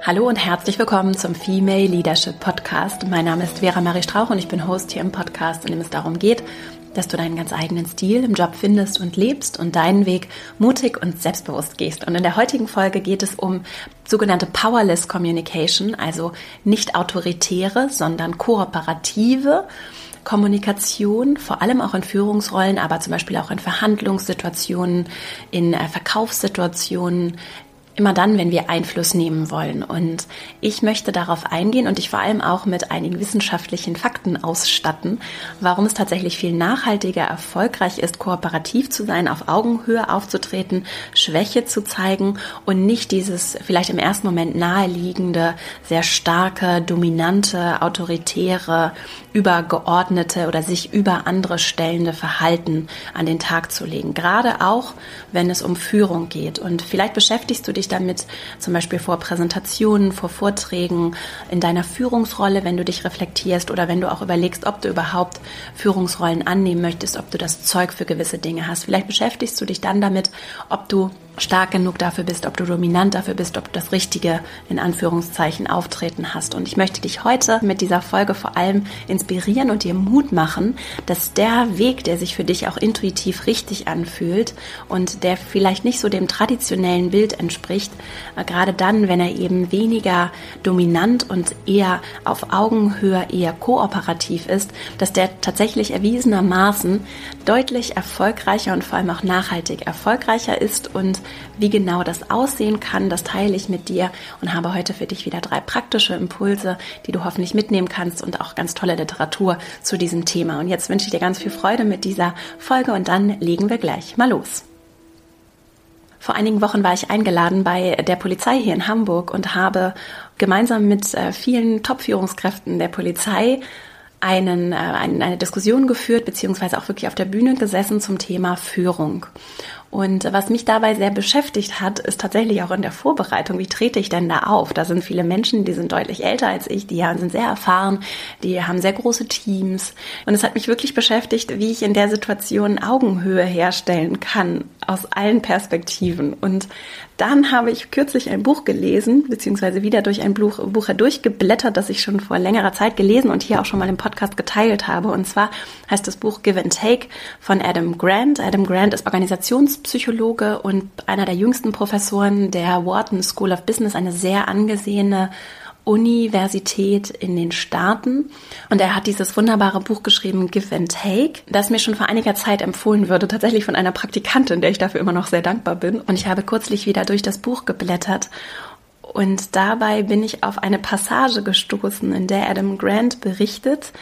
Hallo und herzlich willkommen zum Female Leadership Podcast. Mein Name ist Vera Marie Strauch und ich bin Host hier im Podcast, in dem es darum geht, dass du deinen ganz eigenen Stil im Job findest und lebst und deinen Weg mutig und selbstbewusst gehst. Und in der heutigen Folge geht es um sogenannte Powerless Communication, also nicht autoritäre, sondern kooperative Kommunikation, vor allem auch in Führungsrollen, aber zum Beispiel auch in Verhandlungssituationen, in äh, Verkaufssituationen, immer dann, wenn wir Einfluss nehmen wollen. Und ich möchte darauf eingehen und dich vor allem auch mit einigen wissenschaftlichen Fakten ausstatten, warum es tatsächlich viel nachhaltiger erfolgreich ist, kooperativ zu sein, auf Augenhöhe aufzutreten, Schwäche zu zeigen und nicht dieses vielleicht im ersten Moment naheliegende, sehr starke, dominante, autoritäre, übergeordnete oder sich über andere stellende Verhalten an den Tag zu legen. Gerade auch, wenn es um Führung geht. Und vielleicht beschäftigst du dich dich damit zum Beispiel vor Präsentationen, vor Vorträgen, in deiner Führungsrolle, wenn du dich reflektierst oder wenn du auch überlegst, ob du überhaupt Führungsrollen annehmen möchtest, ob du das Zeug für gewisse Dinge hast. Vielleicht beschäftigst du dich dann damit, ob du stark genug dafür bist, ob du dominant dafür bist, ob du das richtige, in Anführungszeichen, Auftreten hast. Und ich möchte dich heute mit dieser Folge vor allem inspirieren und dir Mut machen, dass der Weg, der sich für dich auch intuitiv richtig anfühlt und der vielleicht nicht so dem traditionellen Bild entspricht, äh, gerade dann, wenn er eben weniger dominant und eher auf Augenhöhe, eher kooperativ ist, dass der tatsächlich erwiesenermaßen deutlich erfolgreicher und vor allem auch nachhaltig erfolgreicher ist und wie genau das aussehen kann, das teile ich mit dir und habe heute für dich wieder drei praktische Impulse, die du hoffentlich mitnehmen kannst und auch ganz tolle Literatur zu diesem Thema. Und jetzt wünsche ich dir ganz viel Freude mit dieser Folge und dann legen wir gleich mal los. Vor einigen Wochen war ich eingeladen bei der Polizei hier in Hamburg und habe gemeinsam mit äh, vielen Top-Führungskräften der Polizei einen, äh, eine Diskussion geführt, beziehungsweise auch wirklich auf der Bühne gesessen zum Thema Führung. Und was mich dabei sehr beschäftigt hat, ist tatsächlich auch in der Vorbereitung, wie trete ich denn da auf? Da sind viele Menschen, die sind deutlich älter als ich, die sind sehr erfahren, die haben sehr große Teams. Und es hat mich wirklich beschäftigt, wie ich in der Situation Augenhöhe herstellen kann aus allen Perspektiven. Und dann habe ich kürzlich ein Buch gelesen, beziehungsweise wieder durch ein Buch, Buch durchgeblättert, das ich schon vor längerer Zeit gelesen und hier auch schon mal im Podcast geteilt habe. Und zwar heißt das Buch Give and Take von Adam Grant. Adam Grant ist Organisationspsychologe und einer der jüngsten Professoren der Wharton School of Business, eine sehr angesehene Universität in den Staaten. Und er hat dieses wunderbare Buch geschrieben, Give and Take, das mir schon vor einiger Zeit empfohlen würde, tatsächlich von einer Praktikantin, der ich dafür immer noch sehr dankbar bin. Und ich habe kürzlich wieder durch das Buch geblättert und dabei bin ich auf eine Passage gestoßen, in der Adam Grant berichtet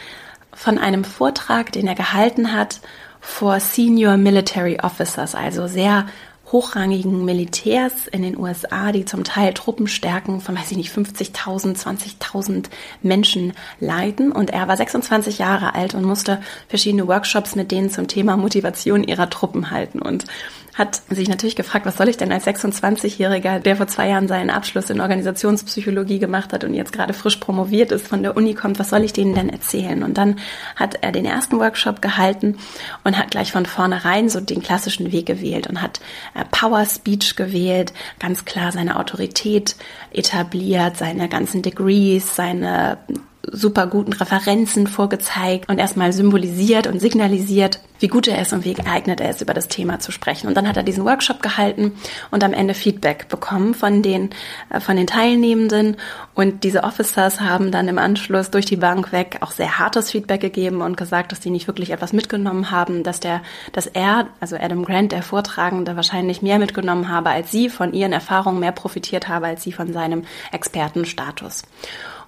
von einem Vortrag, den er gehalten hat vor Senior Military Officers, also sehr hochrangigen Militärs in den USA, die zum Teil Truppenstärken von, weiß ich nicht, 50.000, 20.000 Menschen leiten. Und er war 26 Jahre alt und musste verschiedene Workshops mit denen zum Thema Motivation ihrer Truppen halten. Und hat sich natürlich gefragt, was soll ich denn als 26-Jähriger, der vor zwei Jahren seinen Abschluss in Organisationspsychologie gemacht hat und jetzt gerade frisch promoviert ist, von der Uni kommt, was soll ich denen denn erzählen? Und dann hat er den ersten Workshop gehalten und hat gleich von vornherein so den klassischen Weg gewählt und hat äh, Power Speech gewählt, ganz klar seine Autorität etabliert, seine ganzen Degrees, seine super guten Referenzen vorgezeigt und erstmal symbolisiert und signalisiert, wie gut er ist und wie geeignet er ist, über das Thema zu sprechen. Und dann hat er diesen Workshop gehalten und am Ende Feedback bekommen von den, äh, von den Teilnehmenden. Und diese Officers haben dann im Anschluss durch die Bank weg auch sehr hartes Feedback gegeben und gesagt, dass die nicht wirklich etwas mitgenommen haben, dass der, dass er, also Adam Grant, der Vortragende, wahrscheinlich mehr mitgenommen habe als sie, von ihren Erfahrungen mehr profitiert habe als sie von seinem Expertenstatus.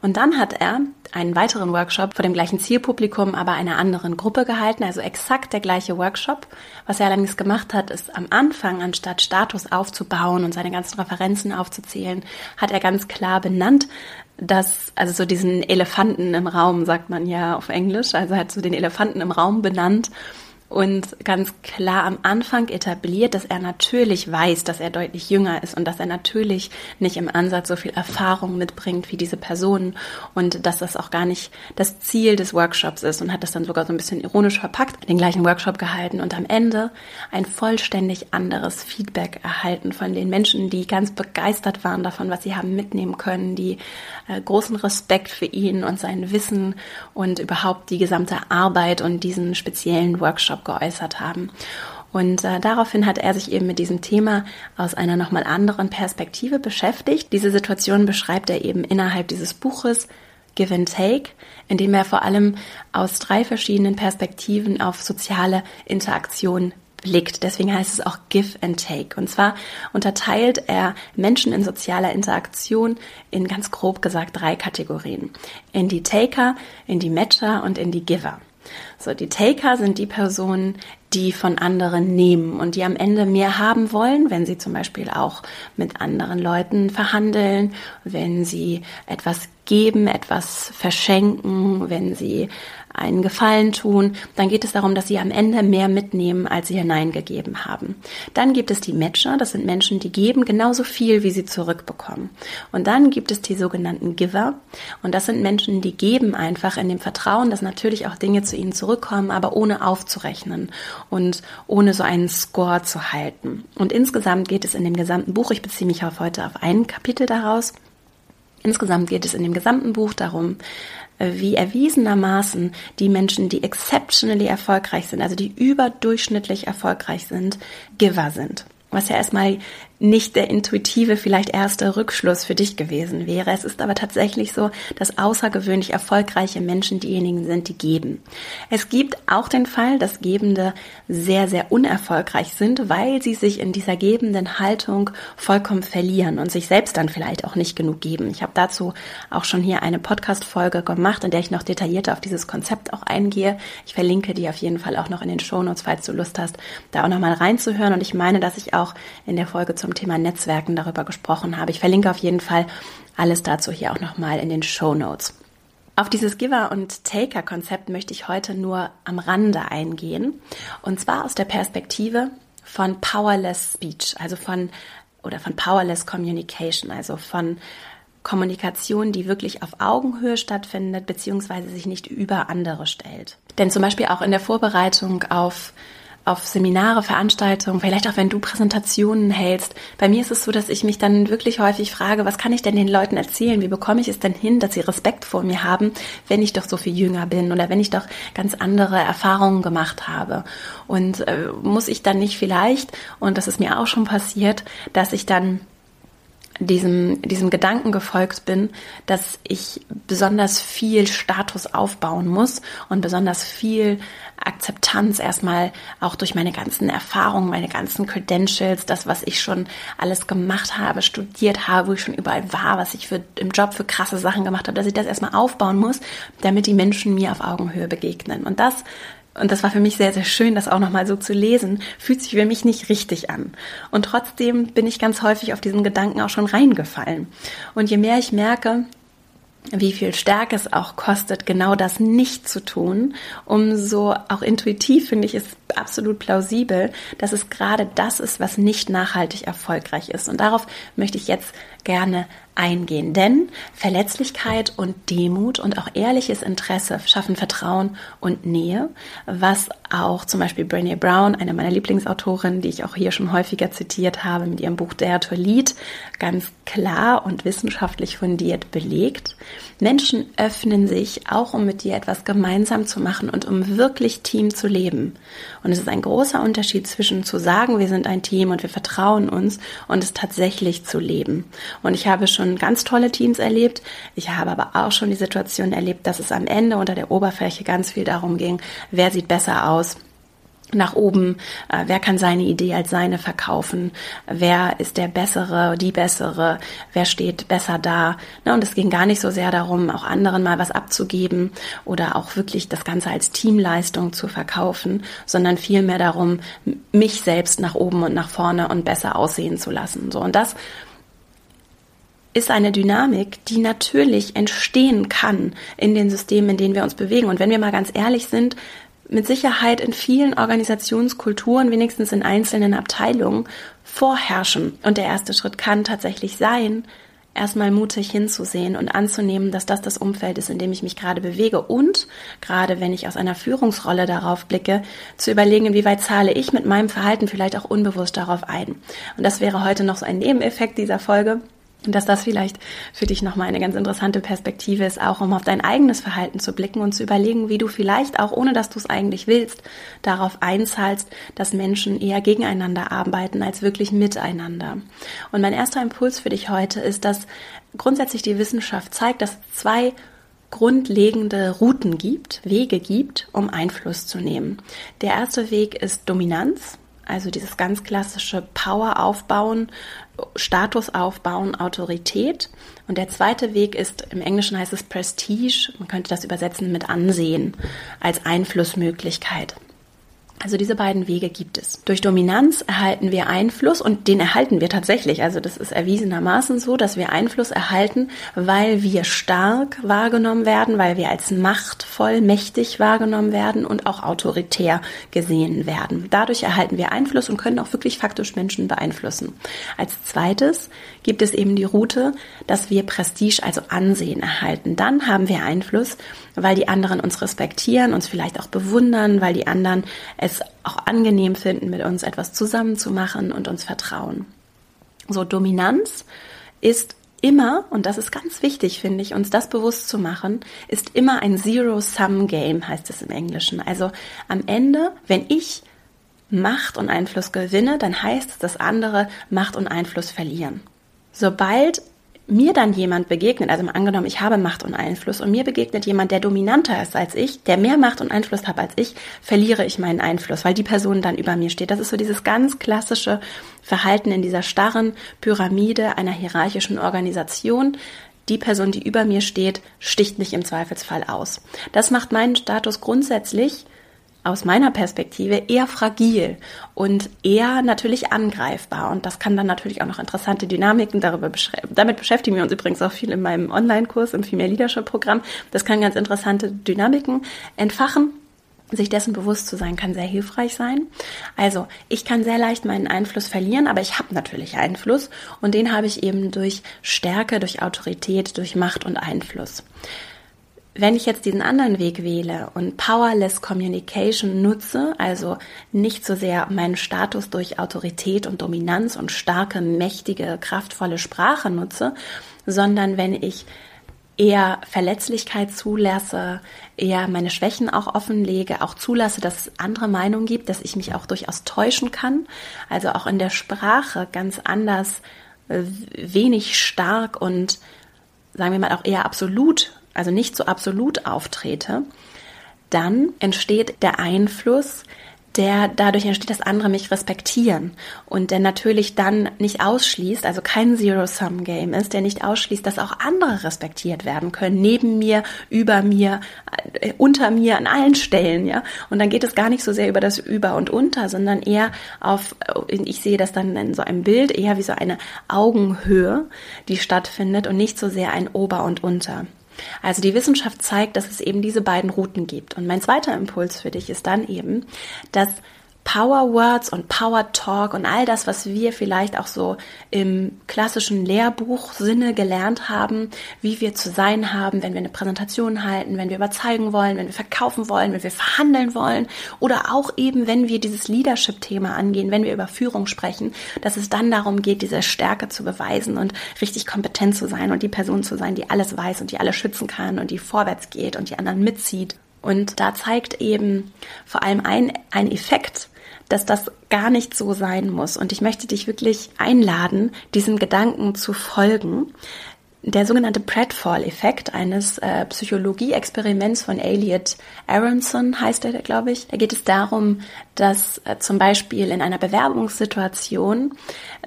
Und dann hat er einen weiteren Workshop vor dem gleichen Zielpublikum, aber einer anderen Gruppe gehalten, also exakt der gleiche Workshop. Was er allerdings gemacht hat, ist am Anfang, anstatt Status aufzubauen und seine ganzen Referenzen aufzuzählen, hat er ganz klar benannt, dass, also so diesen Elefanten im Raum, sagt man ja auf Englisch, also hat so den Elefanten im Raum benannt und ganz klar am Anfang etabliert, dass er natürlich weiß, dass er deutlich jünger ist und dass er natürlich nicht im Ansatz so viel Erfahrung mitbringt wie diese Personen und dass das auch gar nicht das Ziel des Workshops ist und hat das dann sogar so ein bisschen ironisch verpackt, den gleichen Workshop gehalten und am Ende ein vollständig anderes Feedback erhalten von den Menschen, die ganz begeistert waren davon, was sie haben mitnehmen können, die äh, großen Respekt für ihn und sein Wissen und überhaupt die gesamte Arbeit und diesen speziellen Workshop auch geäußert haben. Und äh, daraufhin hat er sich eben mit diesem Thema aus einer nochmal anderen Perspektive beschäftigt. Diese Situation beschreibt er eben innerhalb dieses Buches Give and Take, indem er vor allem aus drei verschiedenen Perspektiven auf soziale Interaktion blickt. Deswegen heißt es auch Give and Take. Und zwar unterteilt er Menschen in sozialer Interaktion in ganz grob gesagt drei Kategorien. In die Taker, in die Matcher und in die Giver. So, die Taker sind die Personen, die von anderen nehmen und die am Ende mehr haben wollen, wenn sie zum Beispiel auch mit anderen Leuten verhandeln, wenn sie etwas geben, etwas verschenken, wenn sie einen Gefallen tun, dann geht es darum, dass sie am Ende mehr mitnehmen, als sie hineingegeben haben. Dann gibt es die Matcher, das sind Menschen, die geben genauso viel, wie sie zurückbekommen. Und dann gibt es die sogenannten Giver und das sind Menschen, die geben einfach in dem Vertrauen, dass natürlich auch Dinge zu ihnen zurückkommen, aber ohne aufzurechnen und ohne so einen Score zu halten. Und insgesamt geht es in dem gesamten Buch, ich beziehe mich auf heute auf ein Kapitel daraus, Insgesamt geht es in dem gesamten Buch darum, wie erwiesenermaßen die Menschen, die exceptionally erfolgreich sind, also die überdurchschnittlich erfolgreich sind, Giver sind. Was ja erstmal nicht der intuitive, vielleicht erste Rückschluss für dich gewesen wäre. Es ist aber tatsächlich so, dass außergewöhnlich erfolgreiche Menschen diejenigen sind, die geben. Es gibt auch den Fall, dass Gebende sehr, sehr unerfolgreich sind, weil sie sich in dieser gebenden Haltung vollkommen verlieren und sich selbst dann vielleicht auch nicht genug geben. Ich habe dazu auch schon hier eine Podcast-Folge gemacht, in der ich noch detaillierter auf dieses Konzept auch eingehe. Ich verlinke die auf jeden Fall auch noch in den Shownotes, falls du Lust hast, da auch nochmal reinzuhören. Und ich meine, dass ich auch in der Folge zum Thema Netzwerken darüber gesprochen habe. Ich verlinke auf jeden Fall alles dazu hier auch nochmal in den Show Notes. Auf dieses Giver- und Taker-Konzept möchte ich heute nur am Rande eingehen. Und zwar aus der Perspektive von Powerless Speech, also von, oder von Powerless Communication, also von Kommunikation, die wirklich auf Augenhöhe stattfindet, beziehungsweise sich nicht über andere stellt. Denn zum Beispiel auch in der Vorbereitung auf auf Seminare, Veranstaltungen, vielleicht auch wenn du Präsentationen hältst. Bei mir ist es so, dass ich mich dann wirklich häufig frage, was kann ich denn den Leuten erzählen? Wie bekomme ich es denn hin, dass sie Respekt vor mir haben, wenn ich doch so viel jünger bin oder wenn ich doch ganz andere Erfahrungen gemacht habe? Und äh, muss ich dann nicht vielleicht, und das ist mir auch schon passiert, dass ich dann diesem, diesem Gedanken gefolgt bin, dass ich besonders viel Status aufbauen muss und besonders viel Akzeptanz erstmal auch durch meine ganzen Erfahrungen, meine ganzen Credentials, das, was ich schon alles gemacht habe, studiert habe, wo ich schon überall war, was ich für, im Job für krasse Sachen gemacht habe, dass ich das erstmal aufbauen muss, damit die Menschen mir auf Augenhöhe begegnen. Und das und das war für mich sehr, sehr schön, das auch nochmal so zu lesen, fühlt sich für mich nicht richtig an. Und trotzdem bin ich ganz häufig auf diesen Gedanken auch schon reingefallen. Und je mehr ich merke, wie viel Stärke es auch kostet, genau das nicht zu tun, umso auch intuitiv finde ich es absolut plausibel, dass es gerade das ist, was nicht nachhaltig erfolgreich ist. Und darauf möchte ich jetzt gerne eingehen. Denn Verletzlichkeit und Demut und auch ehrliches Interesse schaffen Vertrauen und Nähe, was auch zum Beispiel Brené Brown, eine meiner Lieblingsautorinnen, die ich auch hier schon häufiger zitiert habe, mit ihrem Buch Dare to Lead, ganz klar und wissenschaftlich fundiert belegt. Menschen öffnen sich auch, um mit dir etwas gemeinsam zu machen und um wirklich Team zu leben. Und es ist ein großer Unterschied zwischen zu sagen, wir sind ein Team und wir vertrauen uns und es tatsächlich zu leben. Und ich habe schon ganz tolle Teams erlebt. Ich habe aber auch schon die Situation erlebt, dass es am Ende unter der Oberfläche ganz viel darum ging, wer sieht besser aus, nach oben, äh, wer kann seine Idee als seine verkaufen, wer ist der Bessere, die Bessere, wer steht besser da. Ne, und es ging gar nicht so sehr darum, auch anderen mal was abzugeben oder auch wirklich das Ganze als Teamleistung zu verkaufen, sondern vielmehr darum, mich selbst nach oben und nach vorne und besser aussehen zu lassen. So, und das ist eine Dynamik, die natürlich entstehen kann in den Systemen, in denen wir uns bewegen. Und wenn wir mal ganz ehrlich sind, mit Sicherheit in vielen Organisationskulturen, wenigstens in einzelnen Abteilungen, vorherrschen. Und der erste Schritt kann tatsächlich sein, erstmal mutig hinzusehen und anzunehmen, dass das das Umfeld ist, in dem ich mich gerade bewege und gerade wenn ich aus einer Führungsrolle darauf blicke, zu überlegen, inwieweit zahle ich mit meinem Verhalten vielleicht auch unbewusst darauf ein. Und das wäre heute noch so ein Nebeneffekt dieser Folge dass das vielleicht für dich nochmal eine ganz interessante Perspektive ist, auch um auf dein eigenes Verhalten zu blicken und zu überlegen, wie du vielleicht auch, ohne dass du es eigentlich willst, darauf einzahlst, dass Menschen eher gegeneinander arbeiten als wirklich miteinander. Und mein erster Impuls für dich heute ist, dass grundsätzlich die Wissenschaft zeigt, dass zwei grundlegende Routen gibt, Wege gibt, um Einfluss zu nehmen. Der erste Weg ist Dominanz. Also dieses ganz klassische Power aufbauen, Status aufbauen, Autorität. Und der zweite Weg ist, im Englischen heißt es Prestige, man könnte das übersetzen mit Ansehen als Einflussmöglichkeit. Also diese beiden Wege gibt es. Durch Dominanz erhalten wir Einfluss und den erhalten wir tatsächlich. Also das ist erwiesenermaßen so, dass wir Einfluss erhalten, weil wir stark wahrgenommen werden, weil wir als machtvoll, mächtig wahrgenommen werden und auch autoritär gesehen werden. Dadurch erhalten wir Einfluss und können auch wirklich faktisch Menschen beeinflussen. Als zweites gibt es eben die Route, dass wir Prestige, also Ansehen erhalten. Dann haben wir Einfluss, weil die anderen uns respektieren, uns vielleicht auch bewundern, weil die anderen es auch angenehm finden, mit uns etwas zusammen zu machen und uns vertrauen. So Dominanz ist immer, und das ist ganz wichtig, finde ich, uns das bewusst zu machen, ist immer ein Zero-Sum-Game, heißt es im Englischen. Also am Ende, wenn ich Macht und Einfluss gewinne, dann heißt es, dass andere Macht und Einfluss verlieren. Sobald mir dann jemand begegnet, also angenommen, ich habe Macht und Einfluss und mir begegnet jemand, der dominanter ist als ich, der mehr Macht und Einfluss hat als ich, verliere ich meinen Einfluss, weil die Person dann über mir steht. Das ist so dieses ganz klassische Verhalten in dieser starren Pyramide einer hierarchischen Organisation. Die Person, die über mir steht, sticht mich im Zweifelsfall aus. Das macht meinen Status grundsätzlich aus meiner Perspektive eher fragil und eher natürlich angreifbar. Und das kann dann natürlich auch noch interessante Dynamiken darüber beschreiben. Damit beschäftigen wir uns übrigens auch viel in meinem Online-Kurs im Female Leadership Programm. Das kann ganz interessante Dynamiken entfachen. Sich dessen bewusst zu sein, kann sehr hilfreich sein. Also, ich kann sehr leicht meinen Einfluss verlieren, aber ich habe natürlich Einfluss und den habe ich eben durch Stärke, durch Autorität, durch Macht und Einfluss. Wenn ich jetzt diesen anderen Weg wähle und Powerless Communication nutze, also nicht so sehr meinen Status durch Autorität und Dominanz und starke, mächtige, kraftvolle Sprache nutze, sondern wenn ich eher Verletzlichkeit zulasse, eher meine Schwächen auch offenlege, auch zulasse, dass es andere Meinungen gibt, dass ich mich auch durchaus täuschen kann, also auch in der Sprache ganz anders, äh, wenig stark und sagen wir mal auch eher absolut also nicht so absolut auftrete, dann entsteht der Einfluss, der dadurch entsteht, dass andere mich respektieren und der natürlich dann nicht ausschließt, also kein Zero-Sum-Game ist, der nicht ausschließt, dass auch andere respektiert werden können, neben mir, über mir, äh, unter mir, an allen Stellen, ja. Und dann geht es gar nicht so sehr über das Über und Unter, sondern eher auf, äh, ich sehe das dann in so einem Bild, eher wie so eine Augenhöhe, die stattfindet und nicht so sehr ein Ober und Unter. Also die Wissenschaft zeigt, dass es eben diese beiden Routen gibt. Und mein zweiter Impuls für dich ist dann eben, dass Power Words und Power Talk und all das, was wir vielleicht auch so im klassischen Lehrbuch-Sinne gelernt haben, wie wir zu sein haben, wenn wir eine Präsentation halten, wenn wir überzeugen wollen, wenn wir verkaufen wollen, wenn wir verhandeln wollen oder auch eben, wenn wir dieses Leadership-Thema angehen, wenn wir über Führung sprechen, dass es dann darum geht, diese Stärke zu beweisen und richtig kompetent zu sein und die Person zu sein, die alles weiß und die alles schützen kann und die vorwärts geht und die anderen mitzieht. Und da zeigt eben vor allem ein, ein Effekt, dass das gar nicht so sein muss. Und ich möchte dich wirklich einladen, diesem Gedanken zu folgen. Der sogenannte Pratfall-Effekt eines äh, Psychologie-Experiments von Elliot Aronson heißt er, glaube ich. Da geht es darum, dass äh, zum Beispiel in einer Bewerbungssituation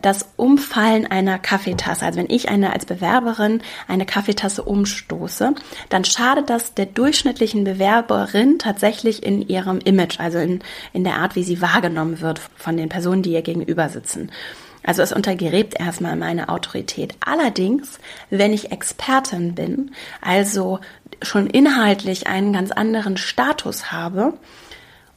das Umfallen einer Kaffeetasse, also wenn ich eine als Bewerberin eine Kaffeetasse umstoße, dann schadet das der durchschnittlichen Bewerberin tatsächlich in ihrem Image, also in, in der Art, wie sie wahrgenommen wird von den Personen, die ihr gegenüber sitzen. Also es untergräbt erstmal meine Autorität. Allerdings, wenn ich Expertin bin, also schon inhaltlich einen ganz anderen Status habe,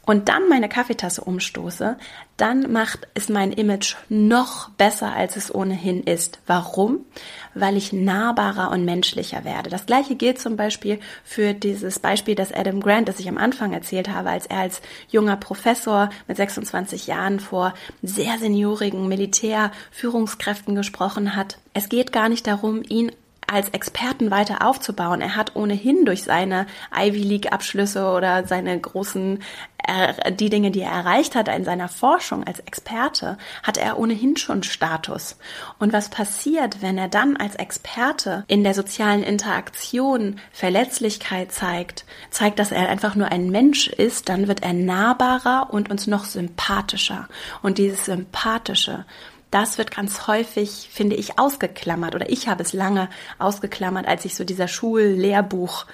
und dann meine Kaffeetasse umstoße, dann macht es mein Image noch besser, als es ohnehin ist. Warum? Weil ich nahbarer und menschlicher werde. Das gleiche gilt zum Beispiel für dieses Beispiel des Adam Grant, das ich am Anfang erzählt habe, als er als junger Professor mit 26 Jahren vor sehr seniorigen Militärführungskräften gesprochen hat. Es geht gar nicht darum, ihn als Experten weiter aufzubauen. Er hat ohnehin durch seine Ivy League Abschlüsse oder seine großen, äh, die Dinge, die er erreicht hat in seiner Forschung als Experte, hat er ohnehin schon Status. Und was passiert, wenn er dann als Experte in der sozialen Interaktion Verletzlichkeit zeigt, zeigt, dass er einfach nur ein Mensch ist, dann wird er nahbarer und uns noch sympathischer. Und dieses Sympathische, das wird ganz häufig, finde ich, ausgeklammert oder ich habe es lange ausgeklammert, als ich so dieser Schullehrbuch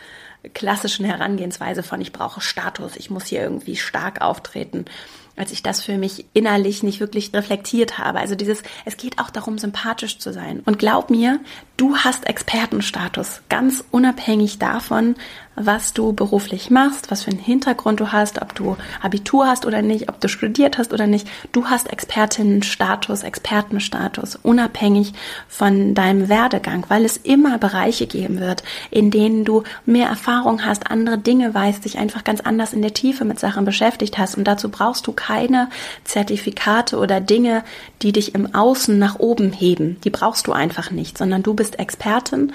klassischen Herangehensweise von ich brauche Status, ich muss hier irgendwie stark auftreten als ich das für mich innerlich nicht wirklich reflektiert habe. Also dieses, es geht auch darum, sympathisch zu sein. Und glaub mir, du hast Expertenstatus, ganz unabhängig davon, was du beruflich machst, was für einen Hintergrund du hast, ob du Abitur hast oder nicht, ob du studiert hast oder nicht. Du hast Expertinnenstatus, Expertenstatus, unabhängig von deinem Werdegang, weil es immer Bereiche geben wird, in denen du mehr Erfahrung hast, andere Dinge weißt, dich einfach ganz anders in der Tiefe mit Sachen beschäftigt hast. Und dazu brauchst du keine Zertifikate oder Dinge, die dich im Außen nach oben heben. Die brauchst du einfach nicht, sondern du bist Expertin.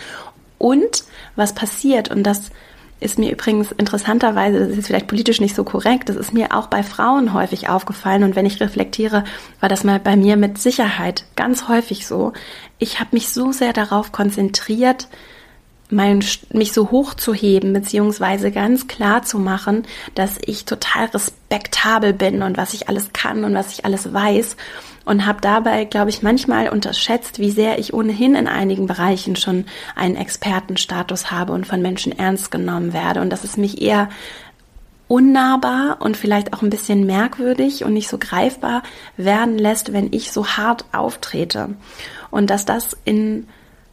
Und was passiert, und das ist mir übrigens interessanterweise, das ist vielleicht politisch nicht so korrekt, das ist mir auch bei Frauen häufig aufgefallen und wenn ich reflektiere, war das mal bei mir mit Sicherheit ganz häufig so. Ich habe mich so sehr darauf konzentriert, mein, mich so hoch zu heben, beziehungsweise ganz klar zu machen, dass ich total respektabel bin und was ich alles kann und was ich alles weiß. Und habe dabei, glaube ich, manchmal unterschätzt, wie sehr ich ohnehin in einigen Bereichen schon einen Expertenstatus habe und von Menschen ernst genommen werde. Und dass es mich eher unnahbar und vielleicht auch ein bisschen merkwürdig und nicht so greifbar werden lässt, wenn ich so hart auftrete. Und dass das in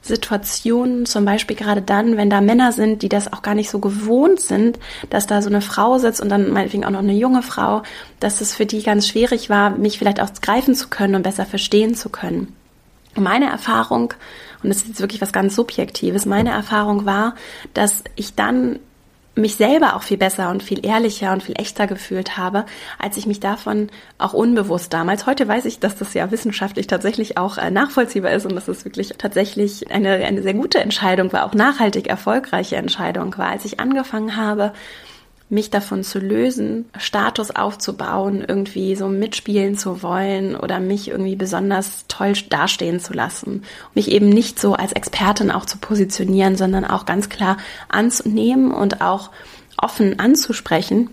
Situationen, zum Beispiel gerade dann, wenn da Männer sind, die das auch gar nicht so gewohnt sind, dass da so eine Frau sitzt und dann meinetwegen auch noch eine junge Frau, dass es für die ganz schwierig war, mich vielleicht auch greifen zu können und besser verstehen zu können. Meine Erfahrung, und das ist jetzt wirklich was ganz Subjektives, meine Erfahrung war, dass ich dann mich selber auch viel besser und viel ehrlicher und viel echter gefühlt habe, als ich mich davon auch unbewusst damals. Heute weiß ich, dass das ja wissenschaftlich tatsächlich auch äh, nachvollziehbar ist und dass es wirklich tatsächlich eine, eine sehr gute Entscheidung war, auch nachhaltig erfolgreiche Entscheidung war, als ich angefangen habe, mich davon zu lösen, Status aufzubauen, irgendwie so mitspielen zu wollen oder mich irgendwie besonders toll dastehen zu lassen. Mich eben nicht so als Expertin auch zu positionieren, sondern auch ganz klar anzunehmen und auch offen anzusprechen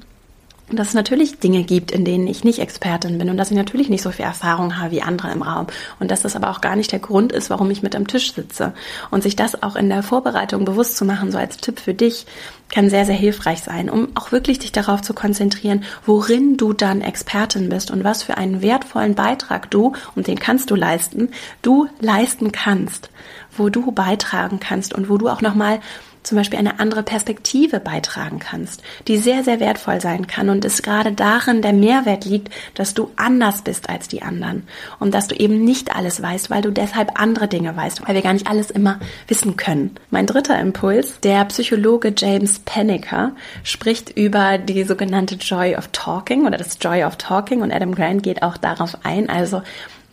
dass es natürlich Dinge gibt, in denen ich nicht Expertin bin und dass ich natürlich nicht so viel Erfahrung habe wie andere im Raum und dass das aber auch gar nicht der Grund ist, warum ich mit am Tisch sitze. Und sich das auch in der Vorbereitung bewusst zu machen, so als Tipp für dich, kann sehr, sehr hilfreich sein, um auch wirklich dich darauf zu konzentrieren, worin du dann Expertin bist und was für einen wertvollen Beitrag du, und den kannst du leisten, du leisten kannst, wo du beitragen kannst und wo du auch nochmal zum Beispiel eine andere Perspektive beitragen kannst, die sehr, sehr wertvoll sein kann und es gerade darin der Mehrwert liegt, dass du anders bist als die anderen und dass du eben nicht alles weißt, weil du deshalb andere Dinge weißt, weil wir gar nicht alles immer wissen können. Mein dritter Impuls, der Psychologe James Paniker spricht über die sogenannte Joy of Talking oder das Joy of Talking und Adam Grant geht auch darauf ein, also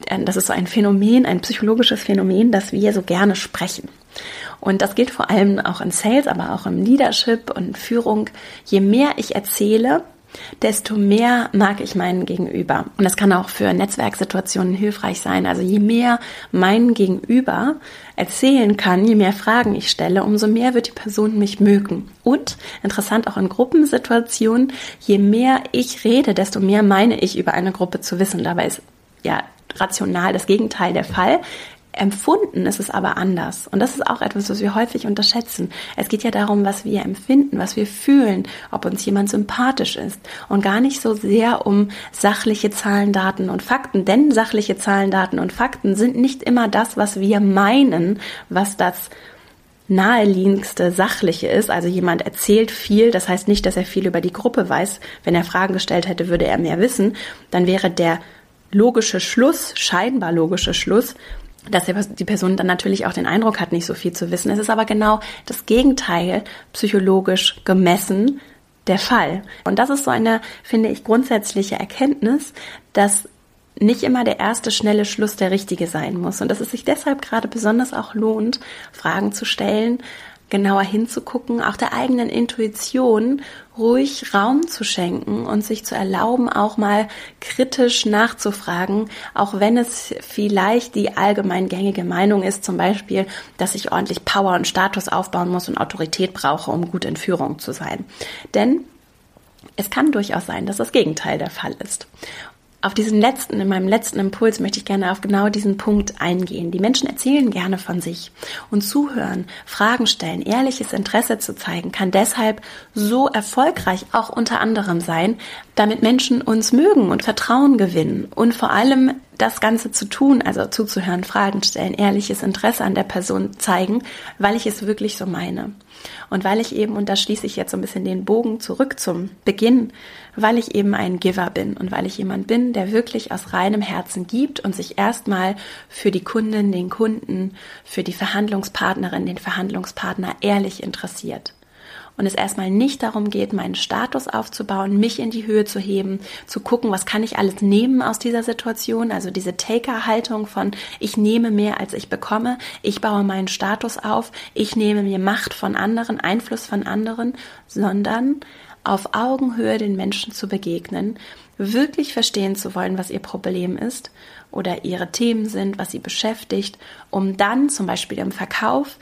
äh, das ist so ein Phänomen, ein psychologisches Phänomen, dass wir so gerne sprechen. Und das gilt vor allem auch in Sales, aber auch im Leadership und Führung. Je mehr ich erzähle, desto mehr mag ich meinen Gegenüber. Und das kann auch für Netzwerksituationen hilfreich sein. Also je mehr mein Gegenüber erzählen kann, je mehr Fragen ich stelle, umso mehr wird die Person mich mögen. Und interessant auch in Gruppensituationen, je mehr ich rede, desto mehr meine ich über eine Gruppe zu wissen. Dabei ist ja rational das Gegenteil der Fall. Empfunden ist es aber anders. Und das ist auch etwas, was wir häufig unterschätzen. Es geht ja darum, was wir empfinden, was wir fühlen, ob uns jemand sympathisch ist und gar nicht so sehr um sachliche Zahlen, Daten und Fakten. Denn sachliche Zahlen, Daten und Fakten sind nicht immer das, was wir meinen, was das naheliegendste Sachliche ist. Also jemand erzählt viel, das heißt nicht, dass er viel über die Gruppe weiß. Wenn er Fragen gestellt hätte, würde er mehr wissen. Dann wäre der logische Schluss, scheinbar logische Schluss, dass die Person dann natürlich auch den Eindruck hat, nicht so viel zu wissen. Es ist aber genau das Gegenteil psychologisch gemessen der Fall. Und das ist so eine, finde ich, grundsätzliche Erkenntnis, dass nicht immer der erste schnelle Schluss der richtige sein muss und dass es sich deshalb gerade besonders auch lohnt, Fragen zu stellen, genauer hinzugucken, auch der eigenen Intuition ruhig Raum zu schenken und sich zu erlauben, auch mal kritisch nachzufragen, auch wenn es vielleicht die allgemein gängige Meinung ist, zum Beispiel, dass ich ordentlich Power und Status aufbauen muss und Autorität brauche, um gut in Führung zu sein. Denn es kann durchaus sein, dass das Gegenteil der Fall ist auf diesen letzten, in meinem letzten Impuls möchte ich gerne auf genau diesen Punkt eingehen. Die Menschen erzählen gerne von sich und zuhören, Fragen stellen, ehrliches Interesse zu zeigen, kann deshalb so erfolgreich auch unter anderem sein, damit Menschen uns mögen und Vertrauen gewinnen und vor allem das Ganze zu tun, also zuzuhören, Fragen stellen, ehrliches Interesse an der Person zeigen, weil ich es wirklich so meine. Und weil ich eben, und da schließe ich jetzt so ein bisschen den Bogen zurück zum Beginn, weil ich eben ein Giver bin und weil ich jemand bin, der wirklich aus reinem Herzen gibt und sich erstmal für die Kundin, den Kunden, für die Verhandlungspartnerin, den Verhandlungspartner ehrlich interessiert und es erstmal nicht darum geht, meinen Status aufzubauen, mich in die Höhe zu heben, zu gucken, was kann ich alles nehmen aus dieser Situation, also diese Taker-Haltung von ich nehme mehr als ich bekomme, ich baue meinen Status auf, ich nehme mir Macht von anderen, Einfluss von anderen, sondern auf Augenhöhe den Menschen zu begegnen, wirklich verstehen zu wollen, was ihr Problem ist oder ihre Themen sind, was sie beschäftigt, um dann zum Beispiel im Verkauf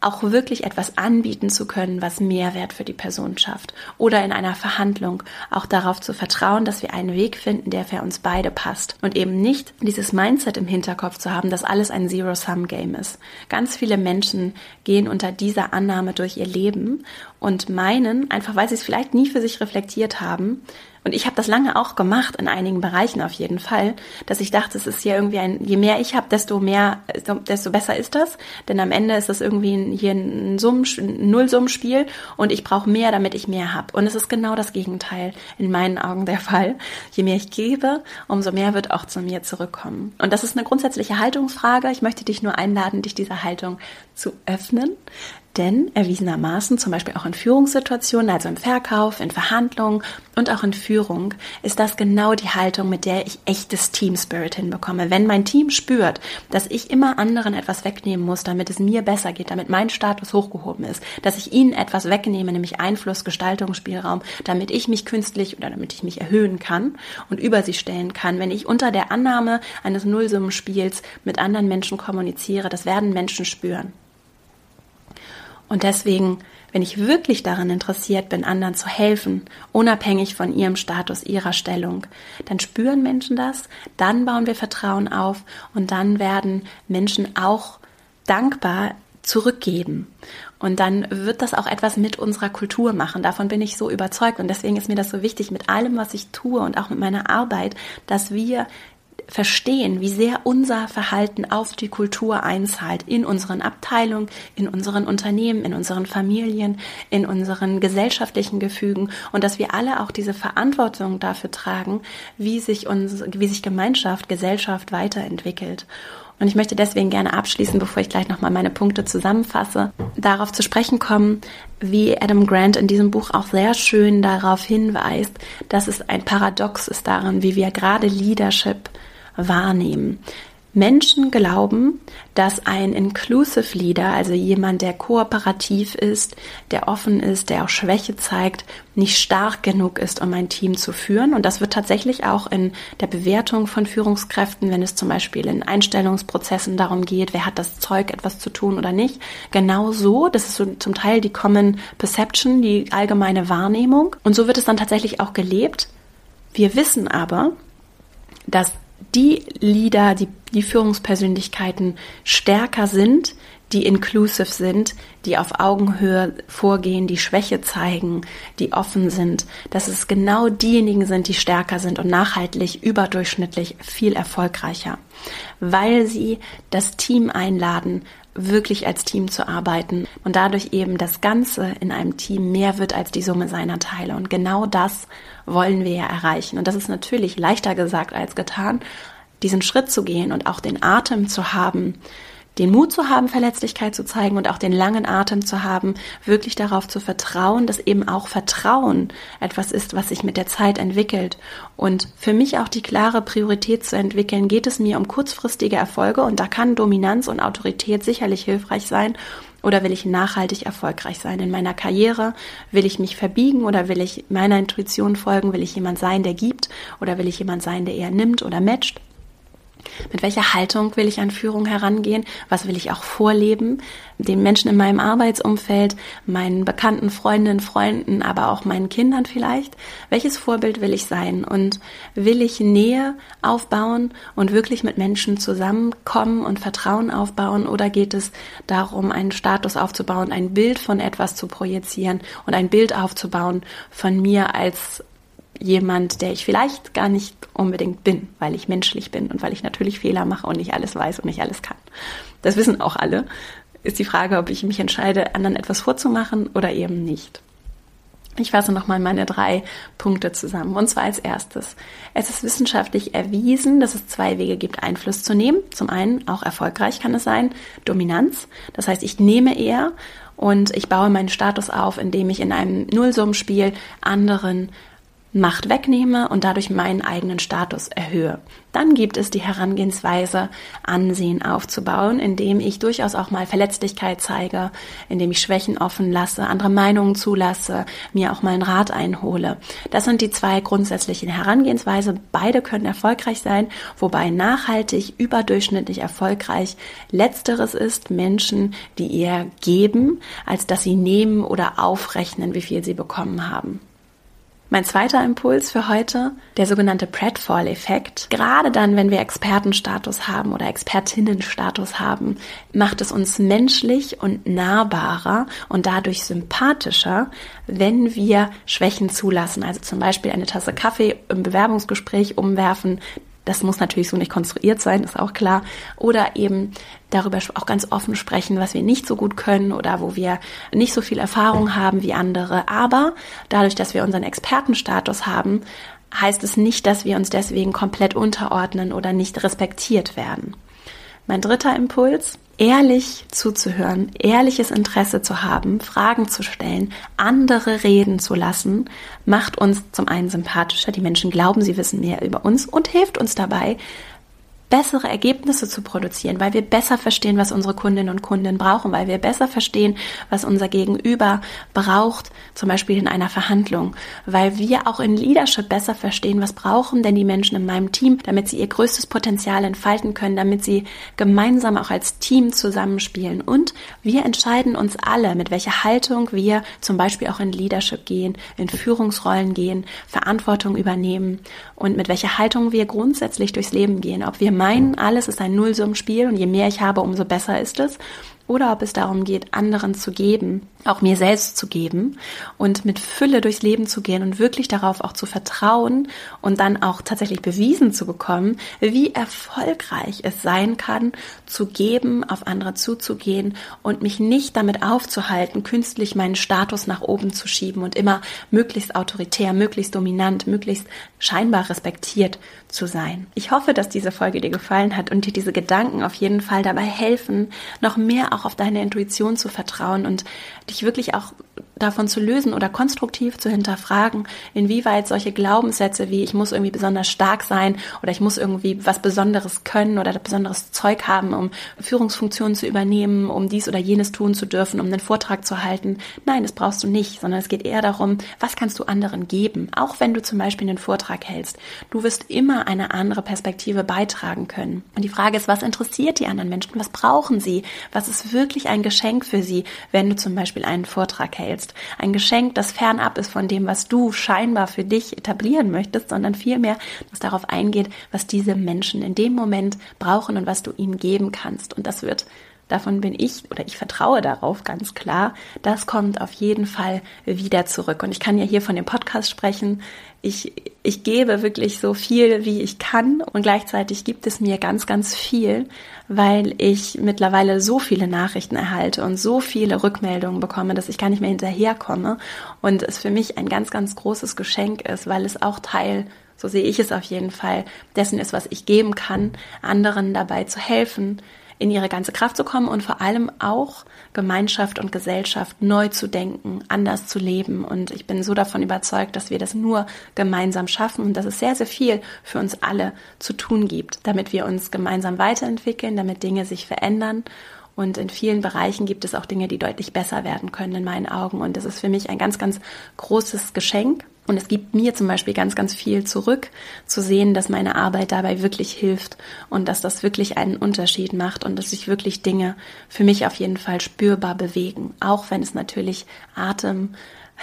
auch wirklich etwas anbieten zu können, was Mehrwert für die Person schafft. Oder in einer Verhandlung auch darauf zu vertrauen, dass wir einen Weg finden, der für uns beide passt. Und eben nicht dieses Mindset im Hinterkopf zu haben, dass alles ein Zero-Sum-Game ist. Ganz viele Menschen gehen unter dieser Annahme durch ihr Leben und meinen, einfach weil sie es vielleicht nie für sich reflektiert haben, und ich habe das lange auch gemacht, in einigen Bereichen auf jeden Fall, dass ich dachte, es ist ja irgendwie ein, je mehr ich habe, desto mehr, desto besser ist das. Denn am Ende ist das irgendwie hier ein, Summen, ein Nullsummenspiel und ich brauche mehr, damit ich mehr habe. Und es ist genau das Gegenteil in meinen Augen der Fall. Je mehr ich gebe, umso mehr wird auch zu mir zurückkommen. Und das ist eine grundsätzliche Haltungsfrage. Ich möchte dich nur einladen, dich dieser Haltung zu öffnen, denn erwiesenermaßen, zum Beispiel auch in Führungssituationen, also im Verkauf, in Verhandlungen und auch in Führung, ist das genau die Haltung, mit der ich echtes Team Spirit hinbekomme. Wenn mein Team spürt, dass ich immer anderen etwas wegnehmen muss, damit es mir besser geht, damit mein Status hochgehoben ist, dass ich ihnen etwas wegnehme, nämlich Einfluss, Gestaltungsspielraum, damit ich mich künstlich oder damit ich mich erhöhen kann und über sie stellen kann, wenn ich unter der Annahme eines Nullsummenspiels mit anderen Menschen kommuniziere, das werden Menschen spüren. Und deswegen, wenn ich wirklich daran interessiert bin, anderen zu helfen, unabhängig von ihrem Status, ihrer Stellung, dann spüren Menschen das, dann bauen wir Vertrauen auf und dann werden Menschen auch dankbar zurückgeben. Und dann wird das auch etwas mit unserer Kultur machen. Davon bin ich so überzeugt. Und deswegen ist mir das so wichtig mit allem, was ich tue und auch mit meiner Arbeit, dass wir verstehen, wie sehr unser Verhalten auf die Kultur einzahlt, in unseren Abteilungen, in unseren Unternehmen, in unseren Familien, in unseren gesellschaftlichen Gefügen und dass wir alle auch diese Verantwortung dafür tragen, wie sich uns, wie sich Gemeinschaft, Gesellschaft weiterentwickelt. Und ich möchte deswegen gerne abschließen, bevor ich gleich nochmal meine Punkte zusammenfasse, darauf zu sprechen kommen, wie Adam Grant in diesem Buch auch sehr schön darauf hinweist, dass es ein Paradox ist daran, wie wir gerade Leadership wahrnehmen. Menschen glauben, dass ein Inclusive Leader, also jemand, der kooperativ ist, der offen ist, der auch Schwäche zeigt, nicht stark genug ist, um ein Team zu führen. Und das wird tatsächlich auch in der Bewertung von Führungskräften, wenn es zum Beispiel in Einstellungsprozessen darum geht, wer hat das Zeug, etwas zu tun oder nicht, genau so. Das ist so zum Teil die Common Perception, die allgemeine Wahrnehmung. Und so wird es dann tatsächlich auch gelebt. Wir wissen aber, dass die Leader, die, die Führungspersönlichkeiten stärker sind, die inclusive sind, die auf Augenhöhe vorgehen, die Schwäche zeigen, die offen sind, dass es genau diejenigen sind, die stärker sind und nachhaltig überdurchschnittlich viel erfolgreicher, weil sie das Team einladen, wirklich als Team zu arbeiten und dadurch eben das Ganze in einem Team mehr wird als die Summe seiner Teile. Und genau das wollen wir ja erreichen. Und das ist natürlich leichter gesagt als getan, diesen Schritt zu gehen und auch den Atem zu haben, den Mut zu haben, Verletzlichkeit zu zeigen und auch den langen Atem zu haben, wirklich darauf zu vertrauen, dass eben auch Vertrauen etwas ist, was sich mit der Zeit entwickelt. Und für mich auch die klare Priorität zu entwickeln, geht es mir um kurzfristige Erfolge und da kann Dominanz und Autorität sicherlich hilfreich sein. Oder will ich nachhaltig erfolgreich sein in meiner Karriere? Will ich mich verbiegen oder will ich meiner Intuition folgen? Will ich jemand sein, der gibt? Oder will ich jemand sein, der eher nimmt oder matcht? Mit welcher Haltung will ich an Führung herangehen? Was will ich auch vorleben? Den Menschen in meinem Arbeitsumfeld, meinen bekannten Freundinnen, Freunden, aber auch meinen Kindern vielleicht. Welches Vorbild will ich sein? Und will ich Nähe aufbauen und wirklich mit Menschen zusammenkommen und Vertrauen aufbauen? Oder geht es darum, einen Status aufzubauen, ein Bild von etwas zu projizieren und ein Bild aufzubauen von mir als jemand, der ich vielleicht gar nicht unbedingt bin, weil ich menschlich bin und weil ich natürlich Fehler mache und nicht alles weiß und nicht alles kann. Das wissen auch alle. Ist die Frage, ob ich mich entscheide, anderen etwas vorzumachen oder eben nicht. Ich fasse nochmal meine drei Punkte zusammen. Und zwar als erstes. Es ist wissenschaftlich erwiesen, dass es zwei Wege gibt, Einfluss zu nehmen. Zum einen, auch erfolgreich kann es sein, Dominanz. Das heißt, ich nehme eher und ich baue meinen Status auf, indem ich in einem Nullsummenspiel anderen Macht wegnehme und dadurch meinen eigenen Status erhöhe. Dann gibt es die Herangehensweise, Ansehen aufzubauen, indem ich durchaus auch mal Verletzlichkeit zeige, indem ich Schwächen offen lasse, andere Meinungen zulasse, mir auch mal einen Rat einhole. Das sind die zwei grundsätzlichen Herangehensweise. Beide können erfolgreich sein, wobei nachhaltig, überdurchschnittlich erfolgreich letzteres ist Menschen, die eher geben, als dass sie nehmen oder aufrechnen, wie viel sie bekommen haben. Mein zweiter Impuls für heute, der sogenannte Pratfall-Effekt. Gerade dann, wenn wir Expertenstatus haben oder Expertinnenstatus haben, macht es uns menschlich und nahbarer und dadurch sympathischer, wenn wir Schwächen zulassen. Also zum Beispiel eine Tasse Kaffee im Bewerbungsgespräch umwerfen, das muss natürlich so nicht konstruiert sein, ist auch klar. Oder eben darüber auch ganz offen sprechen, was wir nicht so gut können oder wo wir nicht so viel Erfahrung haben wie andere. Aber dadurch, dass wir unseren Expertenstatus haben, heißt es nicht, dass wir uns deswegen komplett unterordnen oder nicht respektiert werden. Mein dritter Impuls, ehrlich zuzuhören, ehrliches Interesse zu haben, Fragen zu stellen, andere reden zu lassen, macht uns zum einen sympathischer. Die Menschen glauben, sie wissen mehr über uns und hilft uns dabei, bessere Ergebnisse zu produzieren, weil wir besser verstehen, was unsere Kundinnen und Kunden brauchen, weil wir besser verstehen, was unser Gegenüber braucht, zum Beispiel in einer Verhandlung, weil wir auch in Leadership besser verstehen, was brauchen denn die Menschen in meinem Team, damit sie ihr größtes Potenzial entfalten können, damit sie gemeinsam auch als Team zusammenspielen. Und wir entscheiden uns alle, mit welcher Haltung wir zum Beispiel auch in Leadership gehen, in Führungsrollen gehen, Verantwortung übernehmen und mit welcher Haltung wir grundsätzlich durchs Leben gehen, ob wir meinen, alles ist ein Nullsummenspiel und je mehr ich habe, umso besser ist es oder ob es darum geht, anderen zu geben, auch mir selbst zu geben und mit Fülle durchs Leben zu gehen und wirklich darauf auch zu vertrauen und dann auch tatsächlich bewiesen zu bekommen, wie erfolgreich es sein kann, zu geben, auf andere zuzugehen und mich nicht damit aufzuhalten, künstlich meinen Status nach oben zu schieben und immer möglichst autoritär, möglichst dominant, möglichst scheinbar respektiert zu sein. Ich hoffe, dass diese Folge dir gefallen hat und dir diese Gedanken auf jeden Fall dabei helfen, noch mehr auch auf deine Intuition zu vertrauen und dich wirklich auch davon zu lösen oder konstruktiv zu hinterfragen, inwieweit solche Glaubenssätze wie ich muss irgendwie besonders stark sein oder ich muss irgendwie was Besonderes können oder besonderes Zeug haben, um Führungsfunktionen zu übernehmen, um dies oder jenes tun zu dürfen, um einen Vortrag zu halten. Nein, das brauchst du nicht, sondern es geht eher darum, was kannst du anderen geben, auch wenn du zum Beispiel einen Vortrag hältst. Du wirst immer eine andere Perspektive beitragen können. Und die Frage ist, was interessiert die anderen Menschen? Was brauchen sie? Was ist wirklich ein Geschenk für sie, wenn du zum Beispiel einen Vortrag hältst? Ein Geschenk, das fernab ist von dem, was du scheinbar für dich etablieren möchtest, sondern vielmehr, das darauf eingeht, was diese Menschen in dem Moment brauchen und was du ihnen geben kannst. Und das wird davon bin ich oder ich vertraue darauf ganz klar, das kommt auf jeden Fall wieder zurück. Und ich kann ja hier von dem Podcast sprechen. Ich, ich gebe wirklich so viel, wie ich kann und gleichzeitig gibt es mir ganz, ganz viel, weil ich mittlerweile so viele Nachrichten erhalte und so viele Rückmeldungen bekomme, dass ich gar nicht mehr hinterherkomme und es für mich ein ganz, ganz großes Geschenk ist, weil es auch Teil so sehe ich es auf jeden Fall, dessen ist, was ich geben kann, anderen dabei zu helfen, in ihre ganze Kraft zu kommen und vor allem auch Gemeinschaft und Gesellschaft neu zu denken, anders zu leben. Und ich bin so davon überzeugt, dass wir das nur gemeinsam schaffen und dass es sehr, sehr viel für uns alle zu tun gibt, damit wir uns gemeinsam weiterentwickeln, damit Dinge sich verändern. Und in vielen Bereichen gibt es auch Dinge, die deutlich besser werden können in meinen Augen. Und das ist für mich ein ganz, ganz großes Geschenk und es gibt mir zum Beispiel ganz, ganz viel zurück, zu sehen, dass meine Arbeit dabei wirklich hilft und dass das wirklich einen Unterschied macht und dass sich wirklich Dinge für mich auf jeden Fall spürbar bewegen. Auch wenn es natürlich Atem,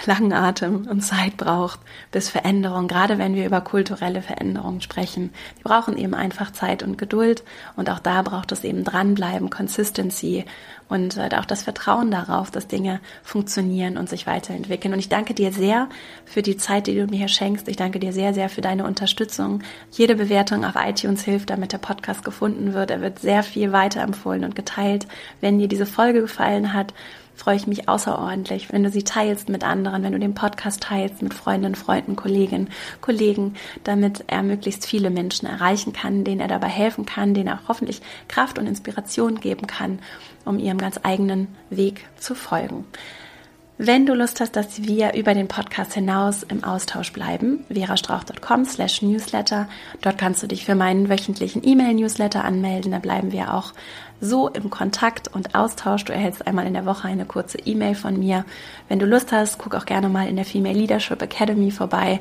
langen Atem und Zeit braucht bis Veränderung, gerade wenn wir über kulturelle Veränderungen sprechen. Die brauchen eben einfach Zeit und Geduld und auch da braucht es eben dranbleiben, Consistency und äh, auch das Vertrauen darauf, dass Dinge funktionieren und sich weiterentwickeln. Und ich danke dir sehr für die Zeit, die du mir hier schenkst. Ich danke dir sehr, sehr für deine Unterstützung. Jede Bewertung auf iTunes hilft, damit der Podcast gefunden wird. Er wird sehr viel weiterempfohlen und geteilt. Wenn dir diese Folge gefallen hat, freue ich mich außerordentlich, wenn du sie teilst mit anderen, wenn du den Podcast teilst mit Freundinnen, Freunden, Kolleginnen, Kollegen, damit er möglichst viele Menschen erreichen kann, denen er dabei helfen kann, denen er hoffentlich Kraft und Inspiration geben kann, um ihrem ganz eigenen Weg zu folgen. Wenn du Lust hast, dass wir über den Podcast hinaus im Austausch bleiben, verastrauch.com slash newsletter. Dort kannst du dich für meinen wöchentlichen E-Mail-Newsletter anmelden. Da bleiben wir auch so im Kontakt und Austausch. Du erhältst einmal in der Woche eine kurze E-Mail von mir. Wenn du Lust hast, guck auch gerne mal in der Female Leadership Academy vorbei.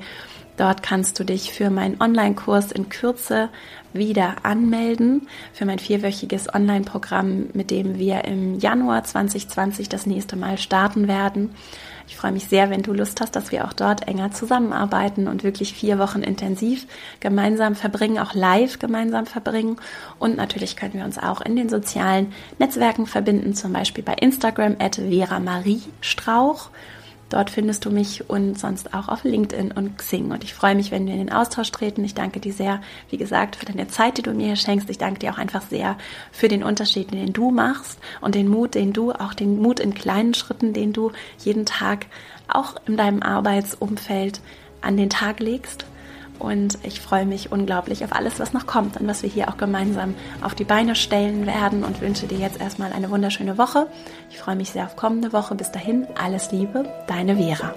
Dort kannst du dich für meinen Online-Kurs in Kürze wieder anmelden, für mein vierwöchiges Online-Programm, mit dem wir im Januar 2020 das nächste Mal starten werden. Ich freue mich sehr, wenn du Lust hast, dass wir auch dort enger zusammenarbeiten und wirklich vier Wochen intensiv gemeinsam verbringen, auch live gemeinsam verbringen. Und natürlich können wir uns auch in den sozialen Netzwerken verbinden, zum Beispiel bei Instagram at Vera Marie Strauch. Dort findest du mich und sonst auch auf LinkedIn und Xing. Und ich freue mich, wenn wir in den Austausch treten. Ich danke dir sehr, wie gesagt, für deine Zeit, die du mir hier schenkst. Ich danke dir auch einfach sehr für den Unterschied, den du machst und den Mut, den du, auch den Mut in kleinen Schritten, den du jeden Tag auch in deinem Arbeitsumfeld an den Tag legst. Und ich freue mich unglaublich auf alles, was noch kommt und was wir hier auch gemeinsam auf die Beine stellen werden und wünsche dir jetzt erstmal eine wunderschöne Woche. Ich freue mich sehr auf kommende Woche. Bis dahin, alles Liebe, deine Vera.